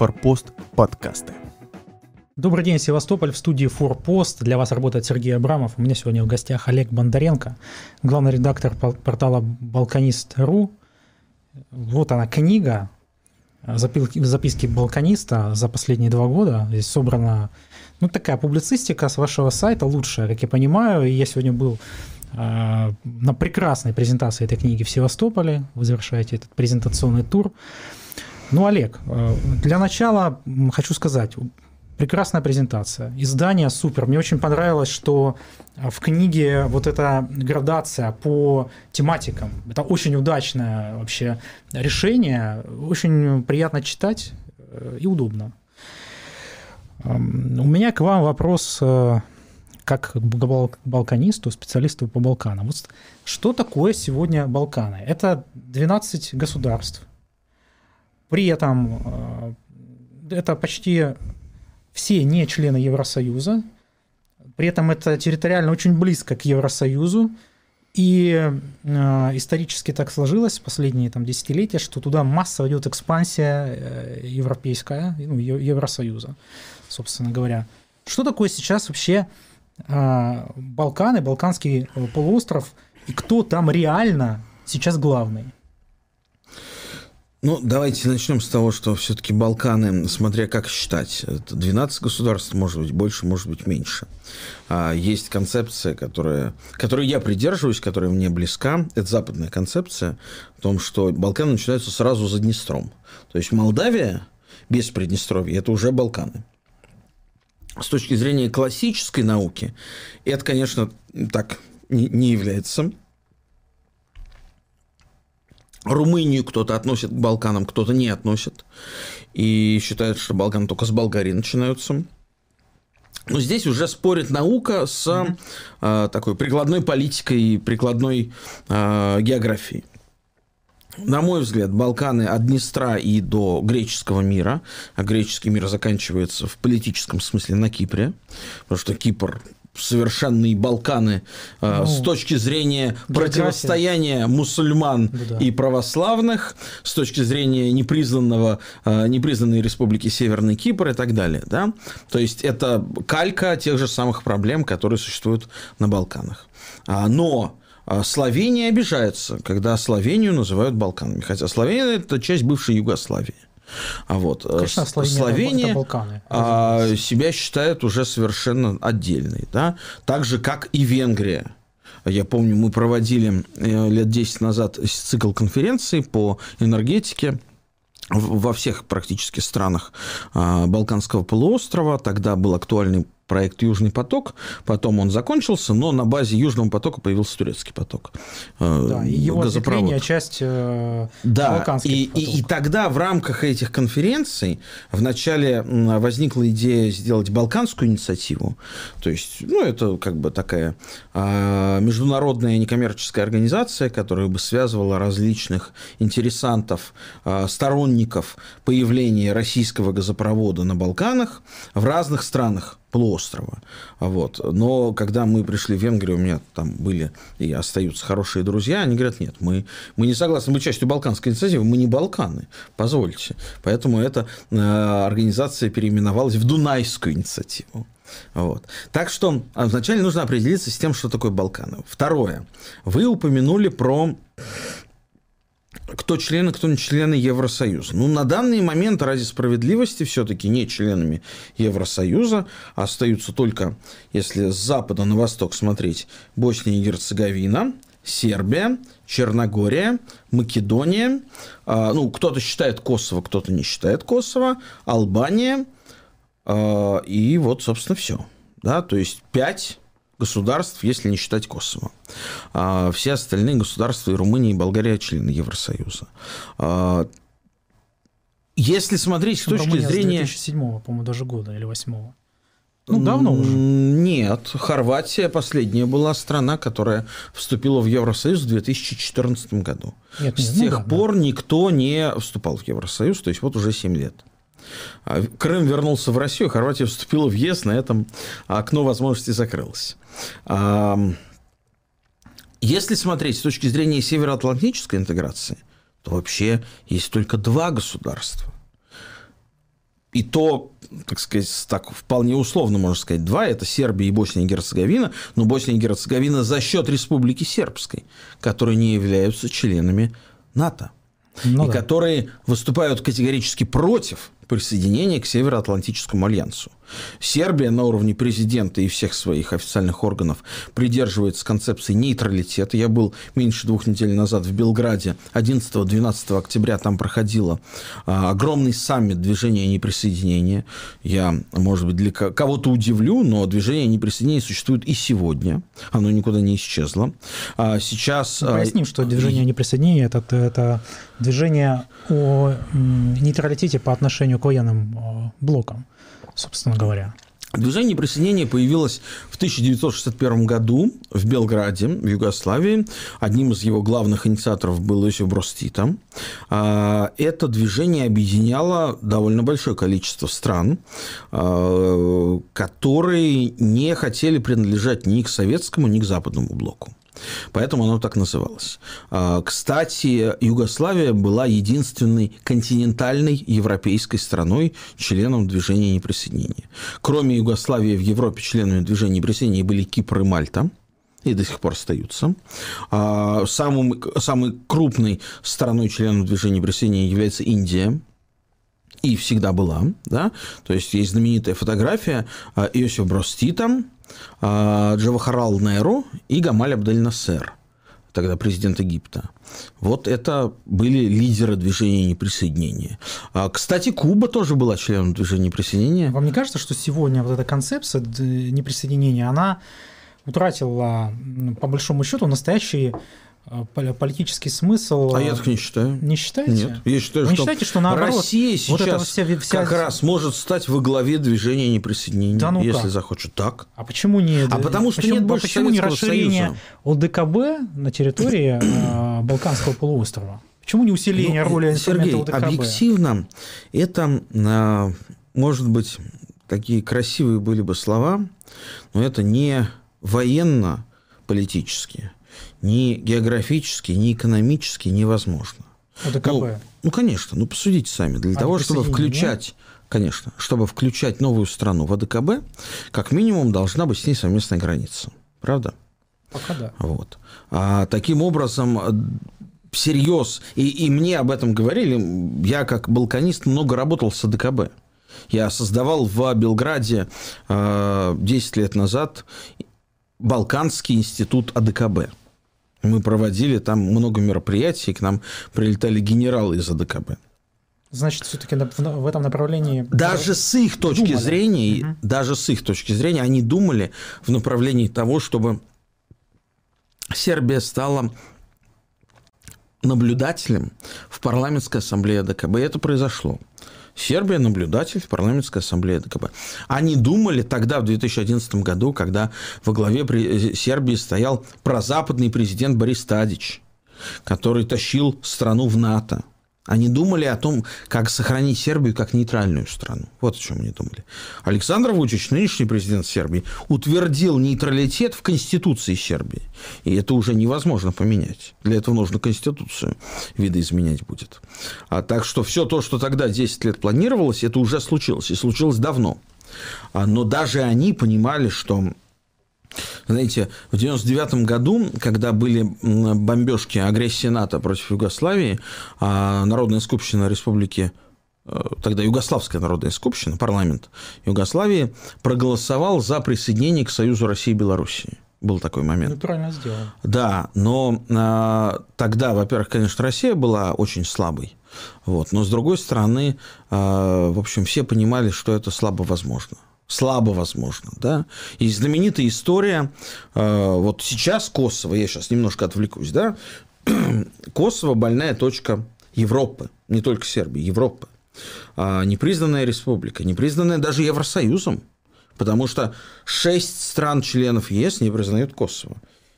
Форпост подкасты. Добрый день, Севастополь. В студии Форпост. Для вас работает Сергей Абрамов. У меня сегодня в гостях Олег Бондаренко, главный редактор портала Балканист.ру. Вот она книга записки балканиста за последние два года. Здесь собрана ну, такая публицистика с вашего сайта, лучшая, как я понимаю. И я сегодня был э, на прекрасной презентации этой книги в Севастополе. Вы завершаете этот презентационный тур. Ну, Олег, э, для начала хочу сказать, прекрасная презентация. Издание супер. Мне очень понравилось, что в книге вот эта градация по тематикам. Это очень удачное вообще решение. Очень приятно читать э, и удобно. У меня к вам вопрос э, как балканисту, специалисту по Балканам. Вот что такое сегодня Балканы? Это 12 государств. При этом э, это почти все не члены Евросоюза. При этом это территориально очень близко к Евросоюзу. И э, исторически так сложилось последние там, десятилетия, что туда массово идет экспансия э, европейская, ну, Евросоюза, собственно говоря. Что такое сейчас вообще э, Балканы, Балканский полуостров, и кто там реально сейчас главный? Ну, давайте начнем с того, что все-таки Балканы, смотря как считать, это 12 государств, может быть, больше, может быть, меньше. А есть концепция, которая, которой я придерживаюсь, которая мне близка. Это западная концепция о том, что Балканы начинаются сразу за Днестром. То есть Молдавия без Приднестровья – это уже Балканы. С точки зрения классической науки, это, конечно, так не является Румынию кто-то относит к Балканам, кто-то не относит. И считает, что Балканы только с Болгарии начинаются. Но здесь уже спорит наука с mm-hmm. э, такой прикладной политикой и прикладной э, географией. На мой взгляд, Балканы от Днестра и до греческого мира, а греческий мир заканчивается в политическом смысле на Кипре, потому что Кипр совершенные Балканы э, ну, с точки зрения противостояния мусульман да. и православных, с точки зрения непризнанного, э, непризнанной республики Северный Кипр и так далее. Да? То есть это калька тех же самых проблем, которые существуют на Балканах. А, но а, Словения обижается, когда Словению называют Балканами, хотя Словения – это часть бывшей Югославии. А вот э, Конечно, Словения, Словения Балканы, а, себя считает уже совершенно отдельной, да? так же как и Венгрия. Я помню, мы проводили э, лет 10 назад цикл конференций по энергетике во всех практически странах а, Балканского полуострова. Тогда был актуальный проект «Южный поток», потом он закончился, но на базе «Южного потока» появился турецкий поток. Э, да, и его газопровод. часть э, да, и, и, и тогда в рамках этих конференций вначале возникла идея сделать балканскую инициативу, то есть, ну, это как бы такая а, международная некоммерческая организация, которая бы связывала различных интересантов, а, сторонников появления российского газопровода на Балканах в разных странах полуострова. Вот. Но когда мы пришли в Венгрию, у меня там были и остаются хорошие друзья, они говорят, нет, мы, мы не согласны, мы частью Балканской инициативы, мы не Балканы, позвольте. Поэтому эта э, организация переименовалась в Дунайскую инициативу. Вот. Так что вначале нужно определиться с тем, что такое Балканы. Второе. Вы упомянули про кто члены, кто не члены Евросоюза. Ну, на данный момент, ради справедливости, все-таки не членами Евросоюза остаются только, если с запада на восток смотреть, Босния и Герцеговина, Сербия, Черногория, Македония, э, ну, кто-то считает Косово, кто-то не считает Косово, Албания, э, и вот, собственно, все. Да, то есть пять государств, если не считать Косово. А все остальные государства, и Румыния, и Болгария, члены Евросоюза. А, если смотреть с точки Румыния зрения... С 2007 по-моему, даже года, или 2008 ну, давно уже. Нет, Хорватия последняя была страна, которая вступила в Евросоюз в 2014 году. Нет, С ну, тех да, пор да. никто не вступал в Евросоюз, то есть вот уже 7 лет. А Крым вернулся в Россию, Хорватия вступила в ЕС, на этом окно возможностей закрылось. Если смотреть с точки зрения североатлантической интеграции, то вообще есть только два государства. и то, так сказать, так вполне условно можно сказать, два – это Сербия и Босния и Герцеговина, но Босния и Герцеговина за счет Республики Сербской, которые не являются членами НАТО, ну, и да. которые выступают категорически против присоединения к Североатлантическому альянсу. Сербия на уровне президента и всех своих официальных органов придерживается концепции нейтралитета. Я был меньше двух недель назад в Белграде. 11-12 октября там проходило а, огромный саммит движения неприсоединения. Я, может быть, для кого-то удивлю, но движение неприсоединения существует и сегодня. Оно никуда не исчезло. А сейчас... Ну, поясним, что движение неприсоединения это, это движение о нейтралитете по отношению к военным блокам собственно говоря. Движение присоединения появилось в 1961 году в Белграде, в Югославии. Одним из его главных инициаторов был Иосиф Брос. А, это движение объединяло довольно большое количество стран, а, которые не хотели принадлежать ни к советскому, ни к западному блоку. Поэтому оно так называлось. А, кстати, Югославия была единственной континентальной европейской страной, членом движения неприсоединения. Кроме Югославии в Европе членами движения неприсоединения были Кипр и Мальта и до сих пор остаются. А, самым, самой крупной страной членом движения присоединения является Индия, и всегда была, да, то есть есть знаменитая фотография а, Иосифа Бростита, Джавахарал Неру и Гамаль Абдель Насер, тогда президент Египта. Вот это были лидеры движения неприсоединения. А, кстати, Куба тоже была членом движения неприсоединения. Вам не кажется, что сегодня вот эта концепция неприсоединения, она утратила, по большому счету, настоящий а, политический смысл. А я так не считаю. Не считаете? Нет. Я считаю, Вы что, считаете, что наоборот, Россия сейчас вот это вся, вся... как раз может стать во главе движения неприсоединения, да ну если как? захочет. Так. А почему не? А потому что почему, нет больше почему не расширение Союза? ОДКБ на территории а, Балканского полуострова? Почему не усиление ну, роли Сергей, ОДКБ? объективно это а, может быть такие красивые были бы слова, но это не военно-политические ни географически, ни экономически невозможно. ОДКБ? Ну, ну, конечно, ну посудите сами. Для а того, чтобы включать, конечно, чтобы включать новую страну в АДКБ, как минимум должна быть с ней совместная граница. Правда? Пока да. Вот. А, таким образом, э, всерьез, и, и мне об этом говорили, я как балканист много работал с АДКБ. Я создавал в Белграде э, 10 лет назад Балканский институт АДКБ. Мы проводили там много мероприятий, к нам прилетали генералы из АДКБ. Значит, все-таки в этом направлении... Даже с их точки думали. зрения, угу. даже с их точки зрения, они думали в направлении того, чтобы Сербия стала наблюдателем в парламентской ассамблее АДКБ. И это произошло. Сербия наблюдатель в парламентской ассамблее ДКБ. Они думали тогда, в 2011 году, когда во главе э, Сербии стоял прозападный президент Борис Тадич, который тащил страну в НАТО. Они думали о том, как сохранить Сербию как нейтральную страну. Вот о чем они думали. Александр Вучич, нынешний президент Сербии, утвердил нейтралитет в Конституции Сербии. И это уже невозможно поменять. Для этого нужно Конституцию видоизменять будет. А так что все то, что тогда 10 лет планировалось, это уже случилось. И случилось давно. А, но даже они понимали, что знаете, в 1999 году, когда были бомбежки, агрессия НАТО против Югославии, а Народная скупщина республики э, тогда Югославская народная скупщина, парламент Югославии, проголосовал за присоединение к Союзу России и Белоруссии. Был такой момент. Ну, правильно сделал. Да, но а, тогда, во-первых, конечно, Россия была очень слабой. Вот, но с другой стороны, а, в общем, все понимали, что это слабо возможно слабо возможно, да. И знаменитая история, э, вот сейчас Косово, я сейчас немножко отвлекусь, да, Косово больная точка Европы, не только Сербии, Европы. А, непризнанная республика, непризнанная даже Евросоюзом, потому что шесть стран-членов ЕС не признают Косово.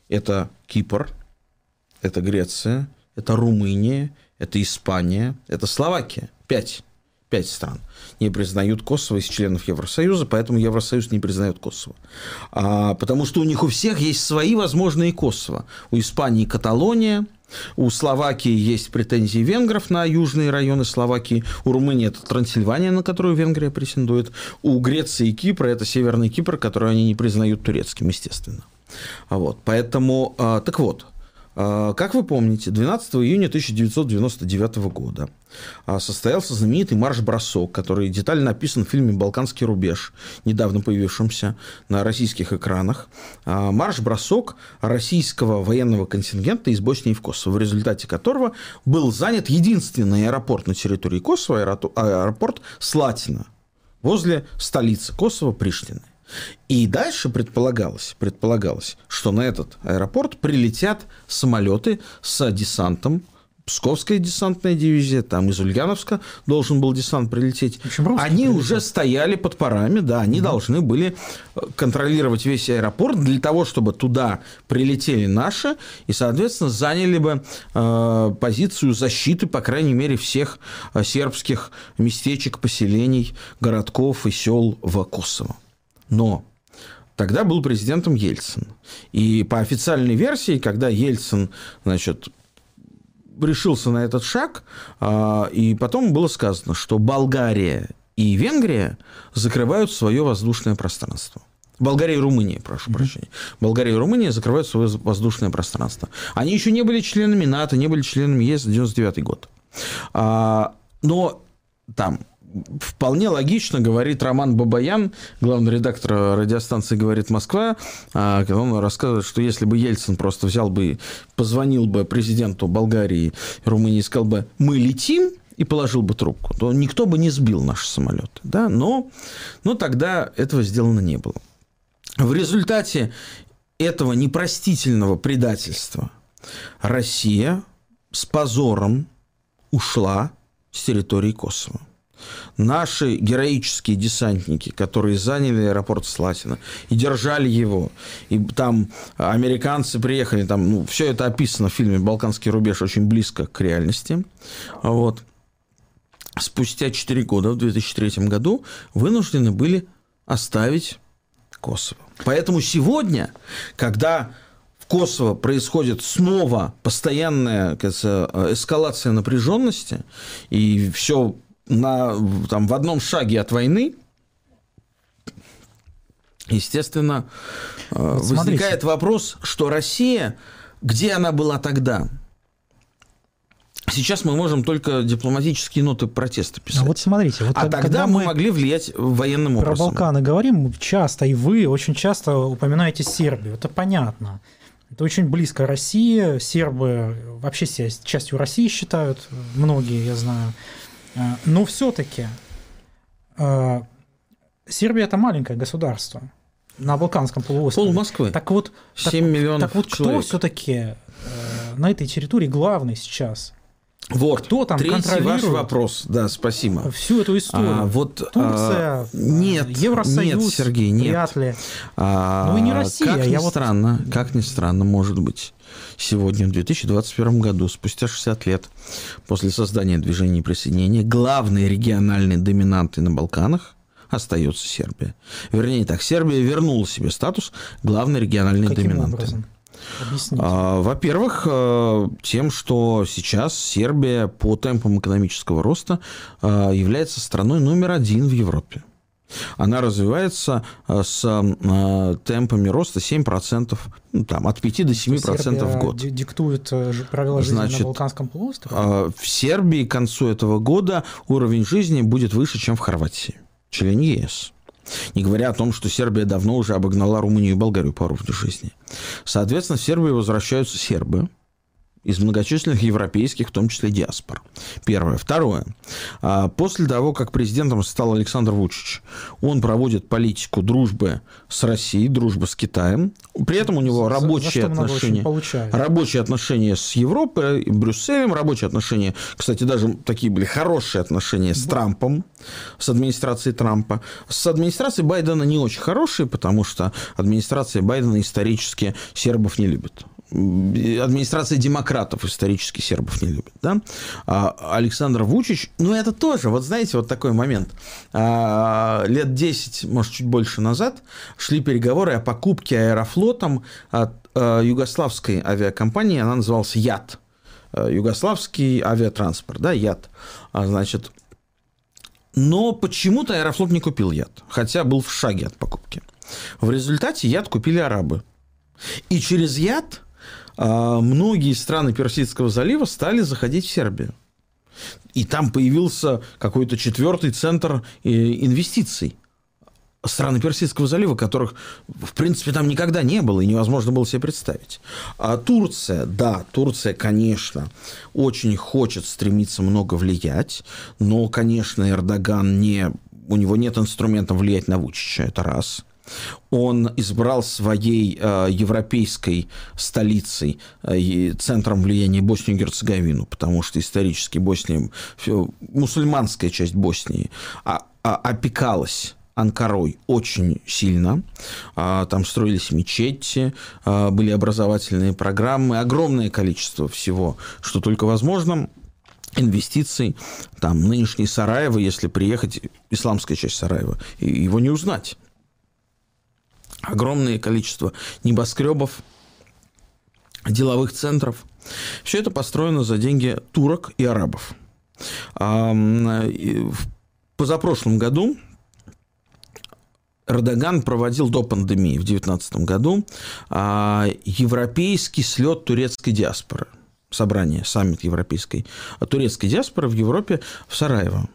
Это Кипр, это Греция, это Румыния, это Испания, это Словакия. Пять пять стран не признают Косово из членов Евросоюза, поэтому Евросоюз не признает Косово. А, потому что у них у всех есть свои возможные Косово. У Испании Каталония, У Словакии есть претензии венгров на южные районы Словакии. У Румынии это Трансильвания, на которую Венгрия претендует. У Греции и Кипра это Северный Кипр, который они не признают турецким, естественно. Вот. Поэтому, а, так вот, а, как вы помните, 12 июня 1999 года а, состоялся знаменитый марш-бросок, который детально описан в фильме «Балканский рубеж», недавно появившемся на российских экранах. А, марш-бросок российского военного контингента из Боснии в Косово, в результате которого был занят единственный аэропорт на территории Косово, аэропорт Слатина, возле столицы Косово, Приштины. И дальше предполагалось, предполагалось, что на этот аэропорт прилетят самолеты с десантом, Псковская десантная дивизия, там из Ульяновска должен был десант прилететь. Они прилетят. уже стояли под парами, да, они угу. должны были э, контролировать весь аэропорт для того, чтобы туда прилетели наши и, соответственно, заняли бы э, позицию защиты, по крайней мере, всех э, сербских местечек, поселений, городков и сел в Косово. Но тогда был президентом Ельцин. И по официальной версии, когда Ельцин, значит, решился на этот шаг, а, и потом было сказано, что Болгария и Венгрия закрывают свое воздушное пространство. Болгария и Румыния, прошу mm-hmm. прощения. Болгария и Румыния закрывают свое воздушное пространство. Они еще не были членами НАТО, не были членами ЕС 99 год. А, но там вполне логично говорит Роман Бабаян, главный редактор радиостанции «Говорит Москва», а, он рассказывает, что если бы Ельцин просто взял бы, позвонил бы президенту Болгарии Румынии сказал бы «мы летим», и положил бы трубку, то никто бы не сбил наши самолеты. Да? Но, но тогда этого сделано не было. В результате этого непростительного предательства Россия с позором ушла с территории Косово наши героические десантники, которые заняли аэропорт Слатина и держали его, и там американцы приехали, там, ну, все это описано в фильме «Балканский рубеж» очень близко к реальности, вот, спустя 4 года, в 2003 году, вынуждены были оставить Косово. Поэтому сегодня, когда в Косово происходит снова постоянная кажется, эскалация напряженности, и все на, там, в одном шаге от войны, естественно, э, вот возникает вопрос, что Россия, где она была тогда? Сейчас мы можем только дипломатические ноты протеста писать. А вот смотрите, вот а тогда мы могли влиять военным про образом. Про Балканы говорим часто, и вы очень часто упоминаете Сербию. Это понятно. Это очень близко России. Сербы вообще себя частью России считают, многие, я знаю. Э, но все-таки э, Сербия это маленькое государство на Балканском полуострове. Пол Москвы. Так вот, 7 так, миллионов Так вот, человек. кто все-таки э, на этой территории главный сейчас? Вот, кто там третий контролирует ваш вопрос, да, спасибо. Всю эту историю. А, вот, Турция, а, нет, Евросоюз, нет, Сергей, нет. вряд ли. А, ну и не Россия. Как ни я странно, вот... как ни странно, может быть сегодня, в 2021 году, спустя 60 лет после создания движения присоединения, главной региональной доминантой на Балканах остается Сербия. Вернее так, Сербия вернула себе статус главной региональной Каким доминанты. Образом? А, во-первых, э, тем, что сейчас Сербия по темпам экономического роста э, является страной номер один в Европе она развивается э, с э, темпами роста 7%, ну, там, от 5 до 7% Сербия в год. диктует э, правила жизни Значит, на Балканском полуострове? В Сербии к концу этого года уровень жизни будет выше, чем в Хорватии, члене ЕС. Не говоря о том, что Сербия давно уже обогнала Румынию и Болгарию по уровню жизни. Соответственно, в Сербию возвращаются сербы, из многочисленных европейских, в том числе диаспор. Первое. Второе. А, после того, как президентом стал Александр Вучич, он проводит политику дружбы с Россией, дружбы с Китаем. При этом у него за, рабочие за отношения, рабочие отношения с Европой, Брюсселем, рабочие отношения, кстати, даже такие были хорошие отношения с Трампом, с администрацией Трампа. С администрацией Байдена не очень хорошие, потому что администрация Байдена исторически сербов не любит администрация демократов исторически сербов не любит, да? А Александр Вучич, ну, это тоже, вот знаете, вот такой момент. А, лет 10, может, чуть больше назад шли переговоры о покупке аэрофлотом от а, югославской авиакомпании, она называлась ЯД, э, югославский авиатранспорт, да, яд. А, значит, но почему-то Аэрофлот не купил яд, хотя был в шаге от покупки. В результате яд купили арабы. И через яд многие страны Персидского залива стали заходить в Сербию. И там появился какой-то четвертый центр э, инвестиций страны Персидского залива, которых, в принципе, там никогда не было и невозможно было себе представить. А Турция, да, Турция, конечно, очень хочет стремиться много влиять, но, конечно, Эрдоган не... У него нет инструментов влиять на Вучича, это раз. Он избрал своей э, европейской столицей, э, центром влияния Боснию и Герцеговину, потому что исторически Босния, мусульманская часть Боснии, а, а, опекалась Анкарой очень сильно. А, там строились мечети, а, были образовательные программы, огромное количество всего, что только возможно инвестиций. Там нынешний Сараево, если приехать, исламская часть Сараева, его не узнать. Огромное количество небоскребов, деловых центров. Все это построено за деньги турок и арабов. В позапрошлом году Эрдоган проводил до пандемии в 2019 году а, европейский слет турецкой диаспоры. Собрание, саммит европейской турецкой диаспоры в Европе в Сараево.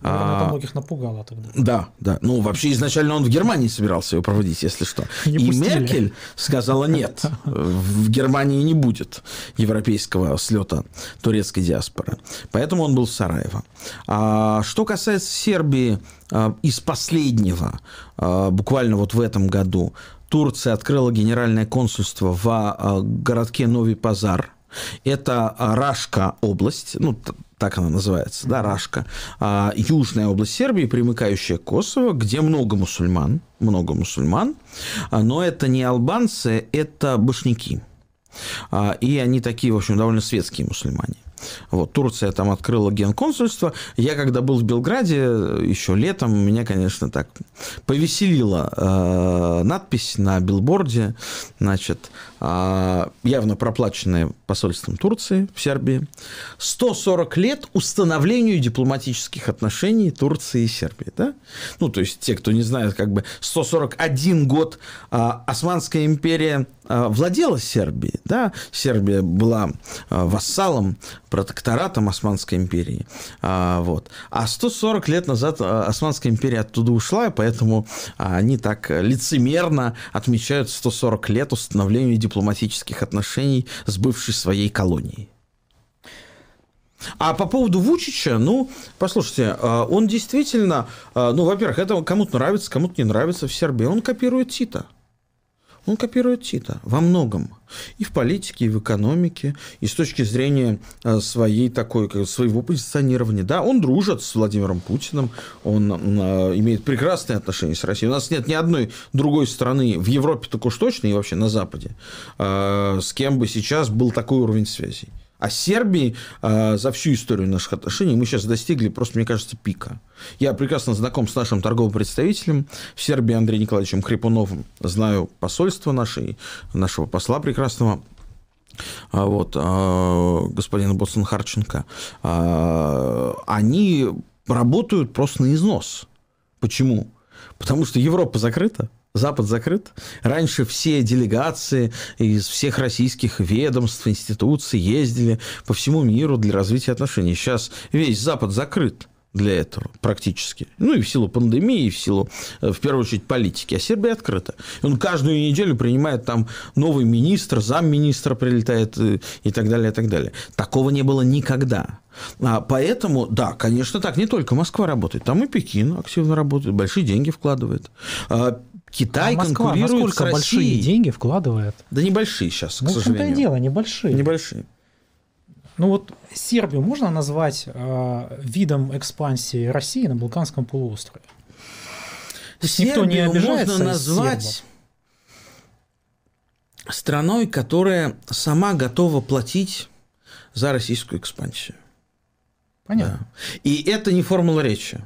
Наверное, это а, многих напугало тогда. Да, да. Ну, вообще, изначально он в Германии собирался его проводить, если что. Не и пустили. Меркель сказала, нет, в Германии не будет европейского слета турецкой диаспоры. Поэтому он был в Сараево. А что касается Сербии, а, из последнего, а, буквально вот в этом году, Турция открыла генеральное консульство в городке Новый Пазар. Это Рашка область, ну, так она называется, да, Рашка, а, южная область Сербии, примыкающая к Косово, где много мусульман, много мусульман, а, но это не албанцы, это башняки. А, и они такие, в общем, довольно светские мусульмане. Вот, Турция там открыла генконсульство. Я когда был в Белграде еще летом, меня, конечно, так повеселила э, надпись на билборде, значит, э, явно проплаченная посольством Турции в Сербии. 140 лет установлению дипломатических отношений Турции и Сербии. Да? Ну, то есть, те, кто не знает, как бы 141 год э, Османская империя э, владела Сербией. Да? Сербия была вассалом протекторатом Османской империи. А, вот. а 140 лет назад а, Османская империя оттуда ушла, и поэтому а, они так лицемерно отмечают 140 лет установления дипломатических отношений с бывшей своей колонией. А по поводу Вучича, ну, послушайте, а, он действительно, ну, во-первых, это кому-то нравится, кому-то не нравится в Сербии. Он копирует Тита. Он копирует Тита во многом. И в политике, и в экономике, и с точки зрения э, своей такой, своего позиционирования. Да, он дружит с Владимиром Путиным, он э, имеет прекрасные отношения с Россией. У нас нет ни одной другой страны в Европе так уж точно, и вообще на Западе, э, с кем бы сейчас был такой уровень связей. А Сербии э, за всю историю наших отношений мы сейчас достигли просто, мне кажется, пика. Я прекрасно знаком с нашим торговым представителем в Сербии Андреем Николаевичем Хрипуновым. Знаю посольство нашей, нашего посла прекрасного а, вот, а, господина Боцан Харченко, они работают просто на износ. Почему? Потому что Европа закрыта, Запад закрыт. Раньше все делегации из всех российских ведомств, институций ездили по всему миру для развития отношений. Сейчас весь Запад закрыт для этого практически. Ну, и в силу пандемии, и в силу, э, в первую очередь, политики. А Сербия открыта. Он каждую неделю принимает там новый министр, замминистра прилетает и, э, и так далее, и так далее. Такого не было никогда. А поэтому, да, конечно, так не только Москва работает, там и Пекин активно работает, большие деньги вкладывает. Китай а Москва конкурирует насколько с Россией. большие деньги вкладывает? Да небольшие сейчас, ну, к сожалению. Ну, дело, небольшие. Небольшие. Ну вот Сербию можно назвать э, видом экспансии России на Балканском полуострове? То есть никто не обижается можно назвать страной, которая сама готова платить за российскую экспансию. Понятно. Да. И это не формула речи.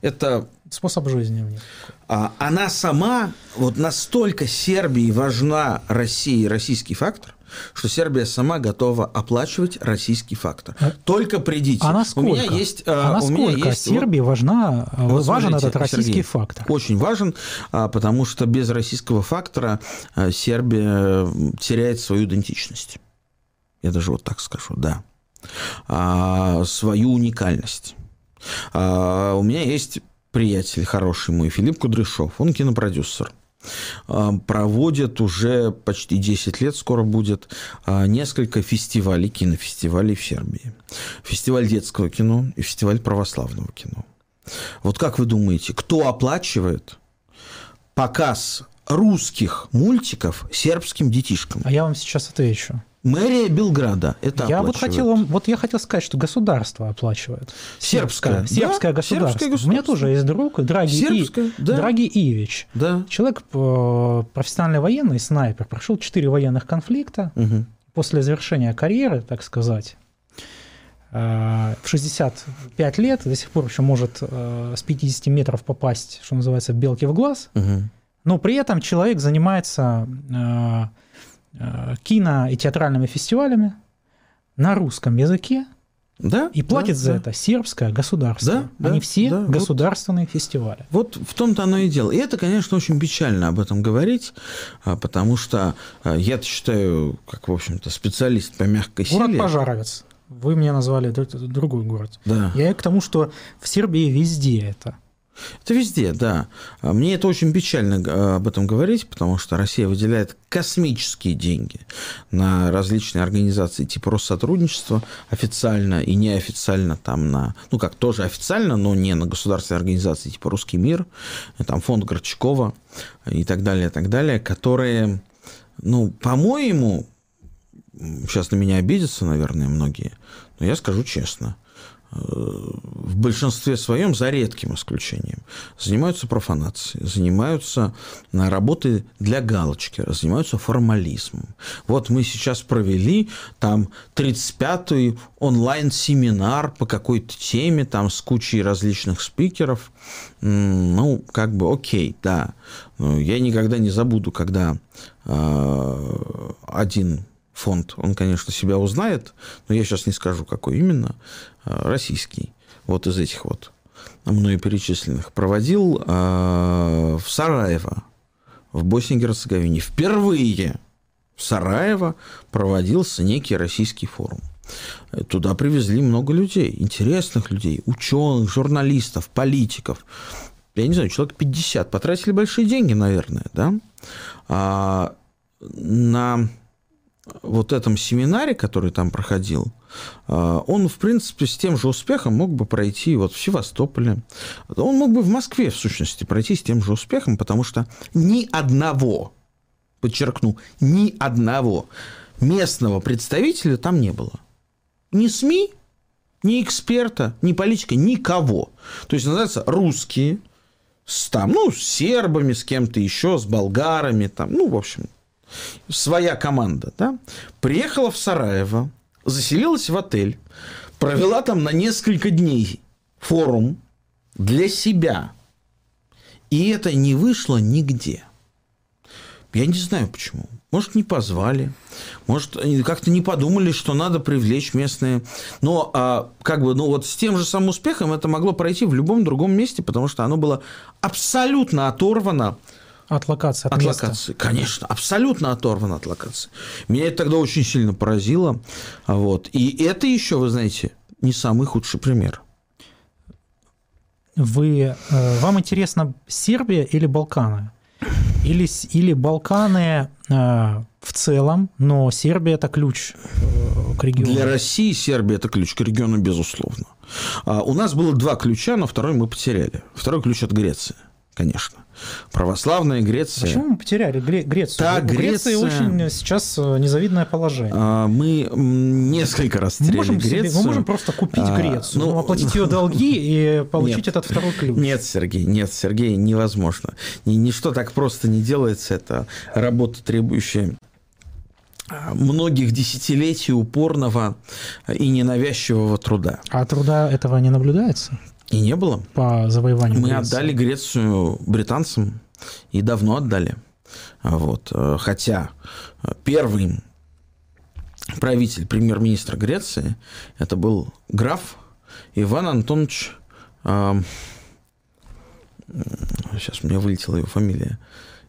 Это способ жизни у них. А, она сама, вот настолько Сербии важна Россия и российский фактор, что Сербия сама готова оплачивать российский фактор. А, Только придите. А насколько? У меня есть, а, а насколько у меня есть, Сербии вот, важна, вот важен смотрите, этот российский Сергей, фактор? Очень важен, потому что без российского фактора Сербия теряет свою идентичность. Я даже вот так скажу, да. Свою уникальность. У меня есть приятель хороший мой, Филипп Кудряшов, он кинопродюсер а, проводит уже почти 10 лет, скоро будет, а, несколько фестивалей, кинофестивалей в Сербии. Фестиваль детского кино и фестиваль православного кино. Вот как вы думаете, кто оплачивает показ русских мультиков сербским детишкам? А я вам сейчас отвечу. Мэрия Белграда это Я вот хотел, вот я хотел сказать, что государство оплачивает. Сербское. Сербское, да? государство. Сербское государство. У меня тоже есть друг, Драги, Сербское, и, да. Драги Ивич. Да. Человек э, профессиональный военный, снайпер, прошел четыре военных конфликта. Угу. После завершения карьеры, так сказать, э, в 65 лет до сих пор еще может э, с 50 метров попасть, что называется, белки в глаз. Угу. Но при этом человек занимается кино и театральными фестивалями на русском языке, да, и платит да, за да. это сербское государство. Да, Они да, все да, государственные вот, фестивали. Вот в том-то оно и дело. И это, конечно, очень печально об этом говорить, а, потому что а, я считаю, как, в общем-то, специалист по мягкой город силе... Город Пожаровец. Вы мне назвали другой город. Да. Я к тому, что в Сербии везде это. Это везде, да. А мне это очень печально э, об этом говорить, потому что Россия выделяет космические деньги на различные организации типа Россотрудничества официально и неофициально там на, ну как тоже официально, но не на государственные организации типа Русский мир, там фонд Горчакова и так далее, и так далее, которые, ну, по-моему, сейчас на меня обидятся, наверное, многие, но я скажу честно, в большинстве своем, за редким исключением, занимаются профанацией, занимаются работой для галочки, занимаются формализмом. Вот мы сейчас провели там 35-й онлайн-семинар по какой-то теме, там с кучей различных спикеров. Ну, как бы окей, да. Я никогда не забуду, когда э, один фонд, он, конечно, себя узнает, но я сейчас не скажу, какой именно, российский, вот из этих вот мною перечисленных, проводил а, в Сараево, в Боснии и Герцеговине. Впервые в Сараево проводился некий российский форум. Туда привезли много людей, интересных людей, ученых, журналистов, политиков. Я не знаю, человек 50. Потратили большие деньги, наверное, да? А на вот этом семинаре, который там проходил, а, он, в принципе, с тем же успехом мог бы пройти вот в Севастополе. Он мог бы в Москве, в сущности, пройти с тем же успехом, потому что ни одного, подчеркну, ни одного местного представителя там не было. Ни СМИ, ни эксперта, ни политика, никого. То есть, называется, русские, с, там, ну, с сербами, с кем-то еще, с болгарами, там, ну, в общем, своя команда, да, приехала в Сараево, заселилась в отель, провела там на несколько дней форум для себя. И это не вышло нигде. Я не знаю почему. Может, не позвали, может, как-то не подумали, что надо привлечь местные. Но а, как бы, ну вот с тем же самым успехом это могло пройти в любом другом месте, потому что оно было абсолютно оторвано от локации, от, от места. локации, конечно, абсолютно оторван от локации. Меня это тогда очень сильно поразило. Вот. И это еще, вы знаете, не самый худший пример. Вы, э, вам интересно Сербия или Балканы? Или, или Балканы э, в целом, но Сербия – это ключ э, к региону? Для России Сербия – это ключ к региону, безусловно. А у нас было два ключа, но второй мы потеряли. Второй ключ от Греции, конечно. Православная Греция. Почему мы потеряли Грецию? Та У Греция... Очень сейчас э, незавидное положение. А, мы несколько раз теряли можем Грецию. Себе, мы можем просто купить а, Грецию, ну, оплатить ее долги и получить нет, этот второй ключ. Нет, Сергей, нет, Сергей, невозможно. Ничто так просто не делается. Это работа, требующая а, многих десятилетий упорного и ненавязчивого труда. А труда этого не наблюдается? И не было. По завоеванию Мы Греции. отдали Грецию британцам и давно отдали. Вот. э, Хотя э, первый правитель, премьер-министр Греции, это был граф Иван Антонович... э, Сейчас мне вылетела его фамилия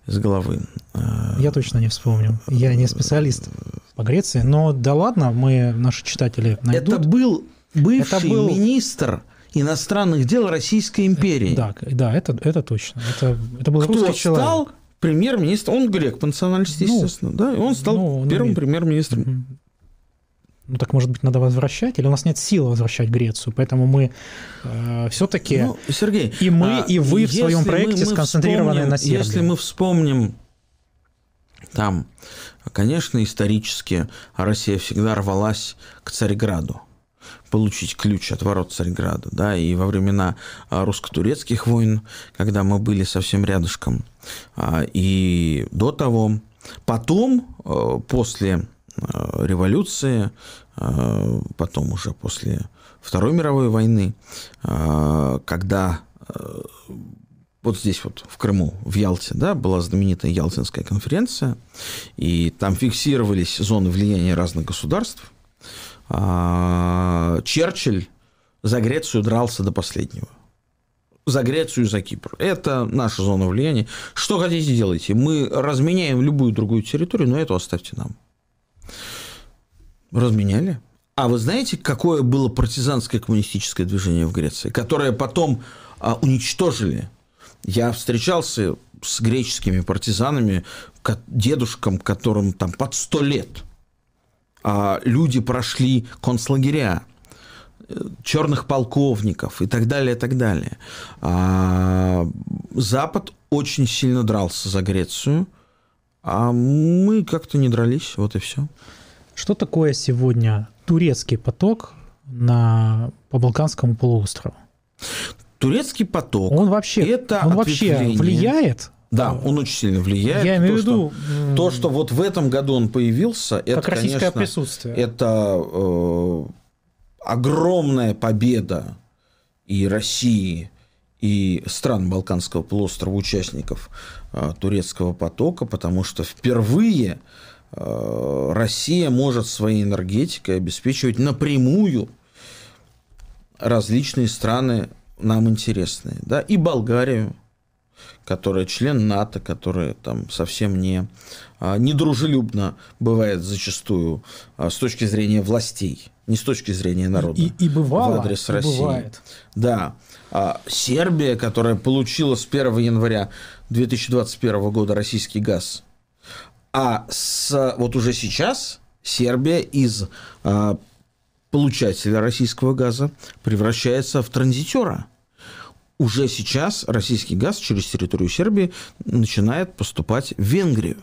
из головы. Э, Я точно не вспомню. Я не специалист по Греции, но да ладно, мы, наши читатели, найдут. Это был бывший Это был- министр иностранных дел Российской империи. Да, да, это, это точно. Это, это был Кто русский человек. стал премьер-министром? Он грек по национальности, Ну, естественно, да? И он стал ну, ну, первым и- премьер-министром. Ну так, может быть, надо возвращать, или у нас нет сил возвращать Грецию, поэтому мы все-таки Ну, Сергей, и мы, а, и вы в своем мы- проекте мы сконцентрированы вспомним- на Сербии. Если мы вспомним там, конечно, исторически Россия всегда рвалась к Царьграду получить ключ от ворот Царьграда, да, и во времена а, русско-турецких войн, когда мы были совсем рядышком, а, и до того, потом, э, после революции, потом уже после Второй мировой войны, когда вот здесь вот в Крыму, в Ялте, да, была знаменитая Ялтинская конференция, и там фиксировались зоны влияния разных государств. А, Черчилль за Грецию дрался до последнего. За Грецию и за Кипр. Это наша зона влияния. Что хотите, делайте. Мы разменяем любую другую территорию, но эту оставьте нам. Разменяли. А вы знаете, какое было партизанское коммунистическое движение в Греции, которое потом а, уничтожили? Я встречался с греческими партизанами, дедушкам, которым там под сто лет. А люди прошли концлагеря, э, черных полковников и так далее, и так далее. А, Запад очень сильно дрался за Грецию, а мы как-то не дрались, вот и все. Что такое сегодня турецкий поток на, по Балканскому полуострову? Турецкий поток. Он вообще, это он вообще влияет? Да, он очень сильно влияет. Я имею в что- виду, м, То, что вот в этом году он появился, это, конечно, присутствие. это э, огромная победа и России, и стран Балканского полуострова, участников э, турецкого потока, потому что впервые э, Россия может своей энергетикой обеспечивать напрямую различные страны нам интересные, да, и Болгарию, которая член НАТО, которая там совсем не а, недружелюбно бывает зачастую а, с точки зрения властей, не с точки зрения народа. И, и бывало, в адрес и России. бывает. Да. А Сербия, которая получила с 1 января 2021 года российский газ, а с, вот уже сейчас Сербия из получателя российского газа превращается в транзитера. Уже сейчас российский газ через территорию Сербии начинает поступать в Венгрию.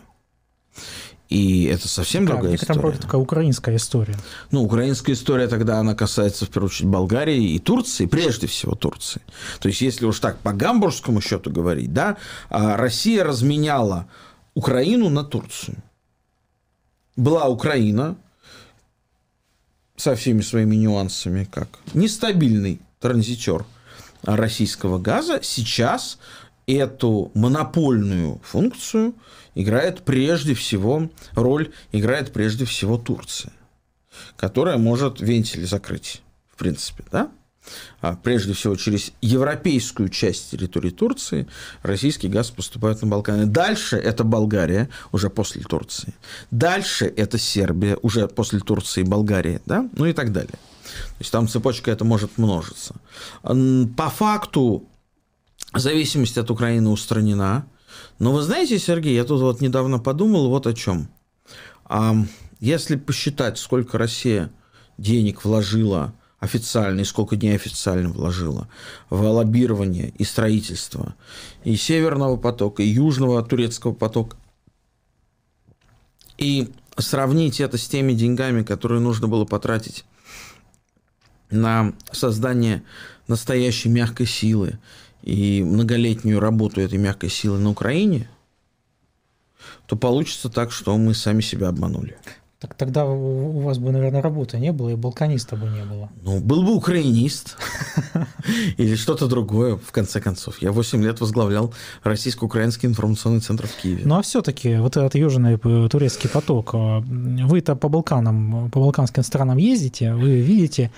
И это совсем в другая история. роде такая украинская история. Ну, украинская история тогда, она касается, в первую очередь, Болгарии и Турции, прежде всего Турции. То есть, если уж так по гамбургскому счету говорить, да, а, Россия разменяла Украину на Турцию. Была Украина со всеми своими нюансами, как нестабильный транзитер российского газа, сейчас эту монопольную функцию играет прежде всего, роль играет прежде всего Турция, которая может вентили закрыть, в принципе, да? А прежде всего через европейскую часть территории Турции российский газ поступает на Балканы. Дальше это Болгария, уже после Турции. Дальше это Сербия, уже после Турции и Болгарии, да? ну и так далее. То есть там цепочка это может множиться. По факту зависимость от Украины устранена. Но вы знаете, Сергей, я тут вот недавно подумал вот о чем. Если посчитать, сколько Россия денег вложила официально и сколько неофициально вложила в лоббирование и строительство и Северного потока, и Южного турецкого потока, и сравнить это с теми деньгами, которые нужно было потратить на создание настоящей мягкой силы и многолетнюю работу этой мягкой силы на Украине, то получится так, что мы сами себя обманули. Так тогда у вас бы, наверное, работы не было, и балканиста бы не было. Ну, был бы украинист. или что-то другое, в конце концов. Я 8 лет возглавлял Российско-Украинский информационный центр в Киеве. Ну а все-таки вот этот южный турецкий поток, вы-то по Балканам, по балканским странам ездите, вы видите,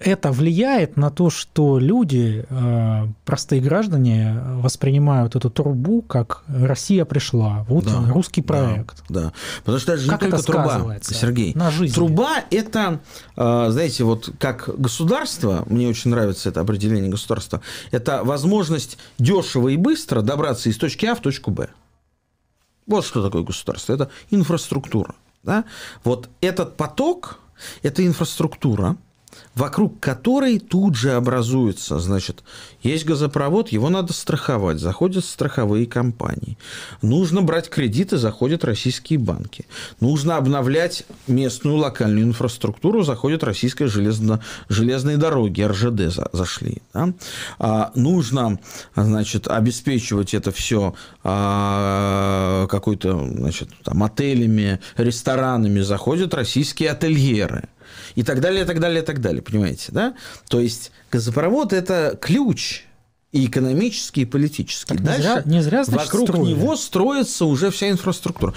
это влияет на то, что люди, э, простые граждане, воспринимают эту трубу как Россия пришла, вот да, русский проект. Да, да, потому что это же как не только труба, Сергей. На жизнь. Труба – это, э, знаете, вот как государство, мне очень нравится это определение государства, это возможность дешево и быстро добраться из точки А в точку Б. Вот что такое государство. Это инфраструктура. Да? Вот этот поток – это инфраструктура – вокруг которой тут же образуется, значит, есть газопровод, его надо страховать, заходят страховые компании. Нужно брать кредиты, заходят российские банки. Нужно обновлять местную локальную инфраструктуру, заходят российские железно, железные дороги, РЖД за, зашли. Да? А, нужно, значит, обеспечивать это все а, какой-то, значит, там, отелями, ресторанами, заходят российские ательеры – и так далее, и так далее, и так далее, понимаете, да? То есть газопровод – это ключ и экономический, и политический. Так Дальше не зря, не зря значит, вокруг строили. него строится уже вся инфраструктура.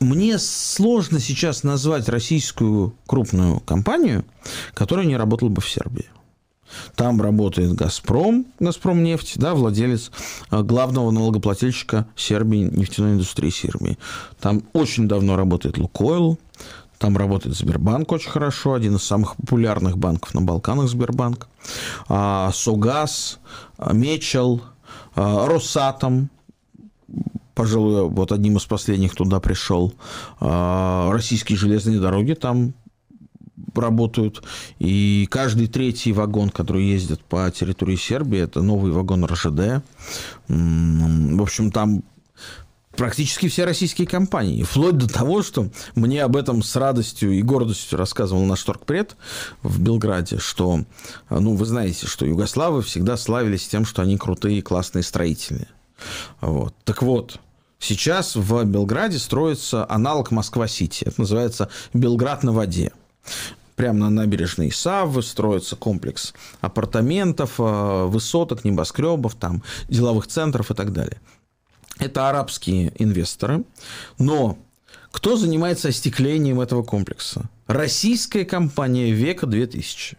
Мне сложно сейчас назвать российскую крупную компанию, которая не работала бы в Сербии. Там работает «Газпром», «Газпром нефть», да, владелец э, главного налогоплательщика Сербии, нефтяной индустрии Сербии. Там очень давно работает «Лукойл», там работает Сбербанк очень хорошо, один из самых популярных банков на Балканах Сбербанк. А, Согаз, а, Мечел, а, Росатом, пожалуй, вот одним из последних туда пришел. Российские железные дороги там работают. И каждый третий вагон, который ездит по территории Сербии, это новый вагон РЖД. В общем, там практически все российские компании. Вплоть до того, что мне об этом с радостью и гордостью рассказывал наш торгпред в Белграде, что, ну, вы знаете, что югославы всегда славились тем, что они крутые и классные строители. Вот. Так вот, сейчас в Белграде строится аналог Москва-Сити. Это называется Белград на воде прямо на набережной Саввы строится комплекс апартаментов, э, высоток, небоскребов, там, деловых центров и так далее. Это арабские инвесторы. Но кто занимается остеклением этого комплекса? Российская компания века 2000.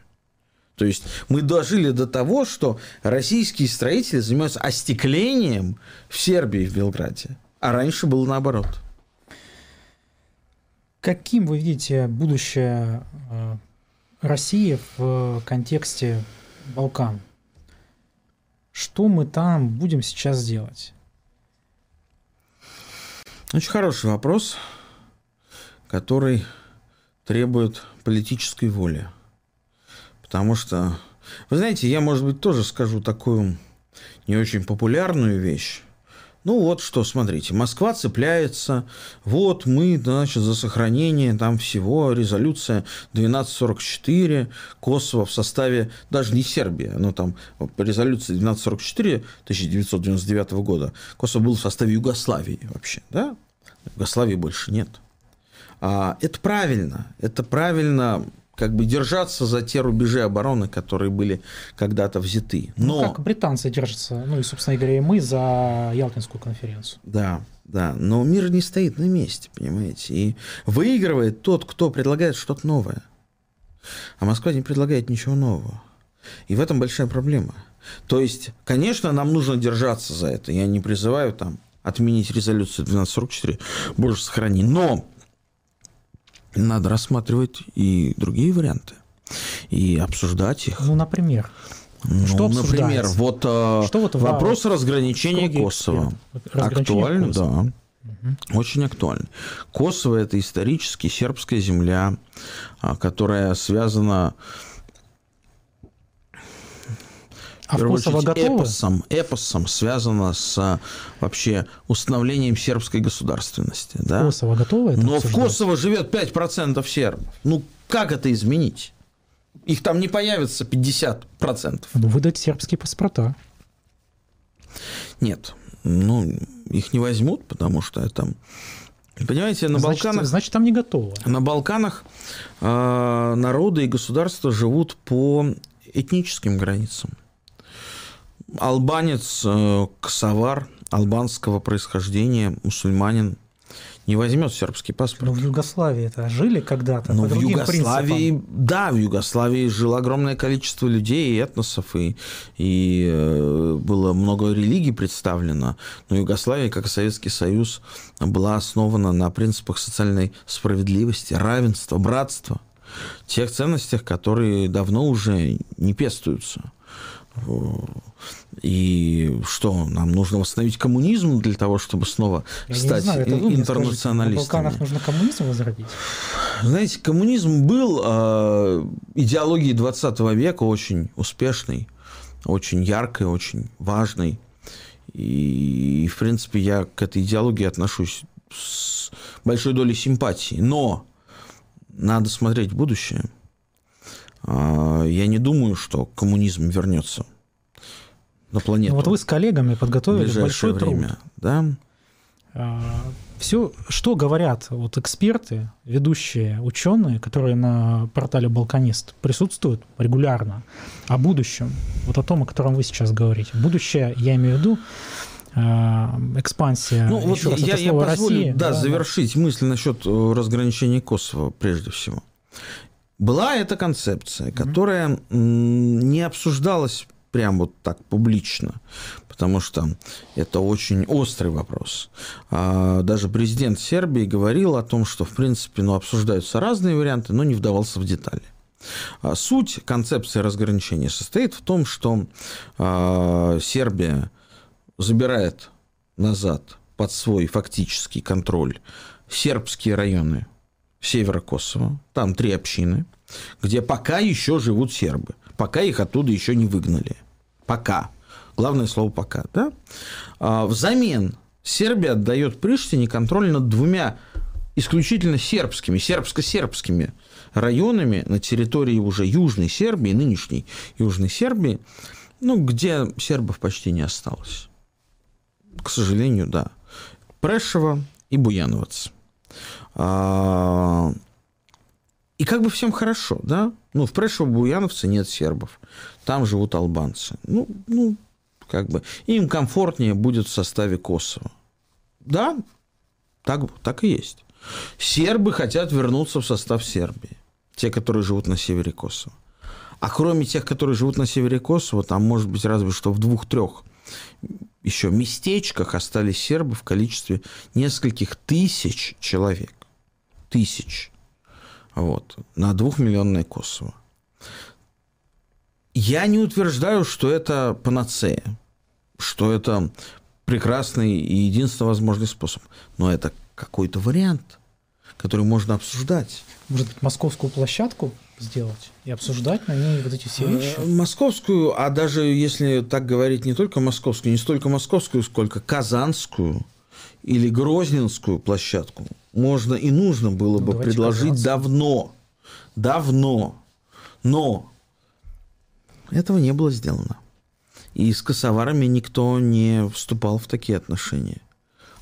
То есть мы дожили до того, что российские строители занимаются остеклением в Сербии, в Белграде. А раньше было наоборот. Каким вы видите будущее э, России в контексте Балкан? Что мы там будем сейчас делать? Очень хороший вопрос, который требует политической воли. Потому что, вы знаете, я, может быть, тоже скажу такую не очень популярную вещь. Ну вот что, смотрите, Москва цепляется, вот мы, значит, за сохранение там всего, резолюция 1244, Косово в составе, даже не Сербия, но там резолюция 1244 1999 года, Косово был в составе Югославии вообще, да, Югославии больше нет. А, это правильно. Это правильно как бы держаться за те рубежи обороны, которые были когда-то взяты. Ну, Но... Ну, как британцы держатся, ну и, собственно говоря, и мы за Ялтинскую конференцию. Да, да, но мир не стоит на месте, понимаете, и выигрывает тот, кто предлагает что-то новое. А Москва не предлагает ничего нового. И в этом большая проблема. То есть, конечно, нам нужно держаться за это. Я не призываю там отменить резолюцию 1244, боже сохрани. Но надо рассматривать и другие варианты, и обсуждать их. Ну, например? Ну, что например, вот, э, что вот вопрос разграничения Косово. Актуально, да. Угу. Очень актуально. Косово – это исторически сербская земля, а, которая связана А в Kosovo готовы? Эпосом, эпосом связано с а, вообще установлением сербской государственности. Да? Косово готово это Но обсуждать? в Косово живет 5% сербов. Ну, как это изменить? Их там не появится 50%. Ну, выдать сербские паспорта. Нет. Ну, их не возьмут, потому что это... Понимаете, на значит, Балканах... Значит, там не готово. На Балканах э, народы и государства живут по этническим границам. Албанец, э, косовар, албанского происхождения, мусульманин, не возьмет сербский паспорт. Но в Югославии это жили когда-то. Ну, в Югославии, принципам. да, в Югославии жило огромное количество людей и этносов, и, и э, было много религий представлено. Но Югославия, как и Советский Союз, была основана на принципах социальной справедливости, равенства, братства. Тех ценностях, которые давно уже не пестуются. И что, нам нужно восстановить коммунизм для того, чтобы снова Я стать знаю, это вы интернационалистами? На Балканах нужно коммунизм возродить? Знаете, коммунизм был э, идеологией 20 века очень успешной, очень яркой, очень важной. И, в принципе, я к этой идеологии отношусь с большой долей симпатии. Но надо смотреть в будущее. А, я не думаю, что коммунизм вернется на планету. Ну, вот вы с коллегами подготовили большой время, труд. Да. А, Все, что говорят вот эксперты, ведущие ученые, которые на портале Балканист присутствуют регулярно о будущем, вот о том, о котором вы сейчас говорите. Будущее, я имею в виду, а, экспансия. Ну, вот раз, я, я позволю России, да, да, завершить мысль насчет э, разграничения Косово прежде всего. Была эта концепция, которая не обсуждалась прям вот так публично, потому что это очень острый вопрос. А, даже президент Сербии говорил о том, что, в принципе, ну, обсуждаются разные варианты, но не вдавался в детали. А, суть концепции разграничения состоит в том, что а, Сербия забирает назад под свой фактический контроль сербские районы севера Косово, там три общины, где пока еще живут сербы, пока их оттуда еще не выгнали. Пока. Главное слово пока. Да? А, взамен Сербия отдает Приштине контроль над двумя исключительно сербскими, сербско-сербскими районами на территории уже Южной Сербии, нынешней Южной Сербии, ну, где сербов почти не осталось. К сожалению, да. Прешево и Буяновец. А, и как бы всем хорошо, да? Ну, в Прешево-Буяновце нет сербов там живут албанцы. Ну, ну, как бы им комфортнее будет в составе Косово. Да, так, так и есть. Сербы хотят вернуться в состав Сербии, те, которые живут на севере Косово. А кроме тех, которые живут на севере Косово, там, может быть, разве что в двух-трех еще местечках остались сербы в количестве нескольких тысяч человек. Тысяч. Вот. На двухмиллионное Косово. Я не утверждаю, что это панацея, что это прекрасный и единственный возможный способ. Но это какой-то вариант, который можно обсуждать. Может быть, московскую площадку сделать и обсуждать на ней вот эти все э, вещи? Московскую, а даже если так говорить, не только московскую, не столько московскую, сколько казанскую или грозненскую площадку можно и нужно было бы предложить казанцу. давно. Давно. Но этого не было сделано. И с косоварами никто не вступал в такие отношения.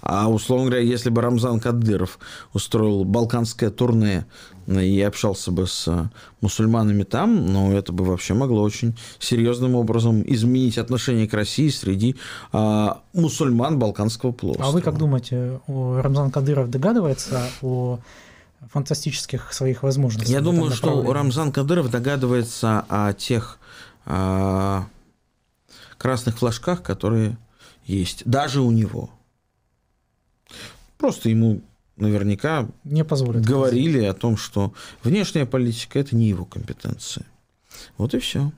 А, условно говоря, если бы Рамзан Кадыров устроил балканское турне и общался бы с мусульманами там, ну, это бы вообще могло очень серьезным образом изменить отношение к России среди а, мусульман Балканского полуострова. А вы как думаете, Рамзан Кадыров догадывается о фантастических своих возможностях? Я думаю, что Рамзан Кадыров догадывается о тех а, красных флажках, которые есть, даже у него. Просто ему наверняка не позволят говорили сказать. о том, что внешняя политика это не его компетенция. Вот и все.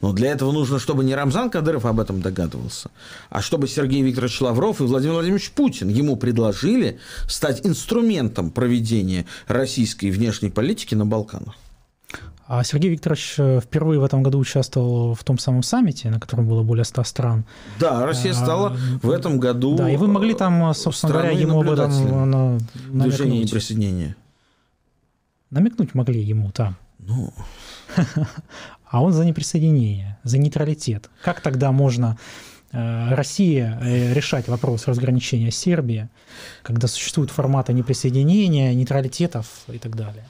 Но для этого нужно, чтобы не Рамзан Кадыров об этом догадывался, а чтобы Сергей Викторович Лавров и Владимир Владимирович Путин ему предложили стать инструментом проведения российской внешней политики на Балканах. А Сергей Викторович э, впервые в этом году участвовал в том самом саммите, на котором было более 100 стран. Да, Россия а, стала а, в этом году. Да, и вы могли там, собственно говоря, ему об этом на, движение неприсоединения. Намекнуть могли ему там. Ну. А он за неприсоединение, за нейтралитет. Как тогда можно э, России э, решать вопрос разграничения Сербии, когда существуют форматы неприсоединения, нейтралитетов и так далее?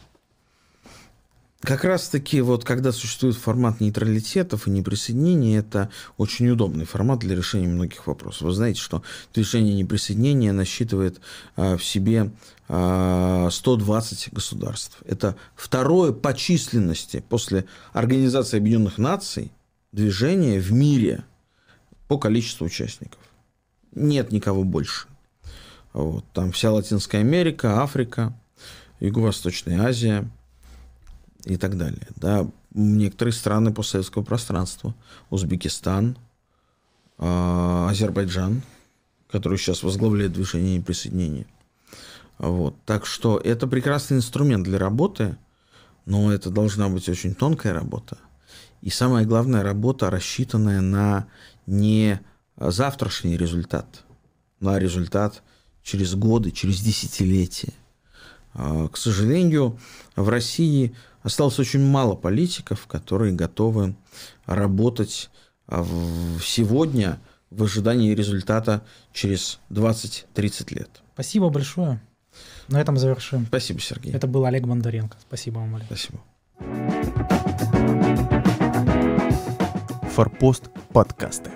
Как раз-таки вот когда существует формат нейтралитетов и неприсоединения, это очень удобный формат для решения многих вопросов. Вы знаете, что решение неприсоединения насчитывает а, в себе а, 120 государств. Это второе по численности после Организации Объединенных Наций движение в мире по количеству участников. Нет никого больше. Вот, там вся Латинская Америка, Африка, Юго-Восточная Азия и так далее. Да, некоторые страны постсоветского пространства, Узбекистан, э, Азербайджан, который сейчас возглавляет движение неприсоединения. Вот. Так что это прекрасный инструмент для работы, но это должна быть очень тонкая работа. И самое главное, работа, рассчитанная на не завтрашний результат, на результат через годы, через десятилетия. А, к сожалению, в России осталось очень мало политиков, которые готовы работать а, сегодня в ожидании результата через 20-30 лет. Спасибо большое. На этом завершим. Спасибо, Сергей. Это был Олег Бондаренко. Спасибо вам, Олег. Спасибо. Форпост подкасты.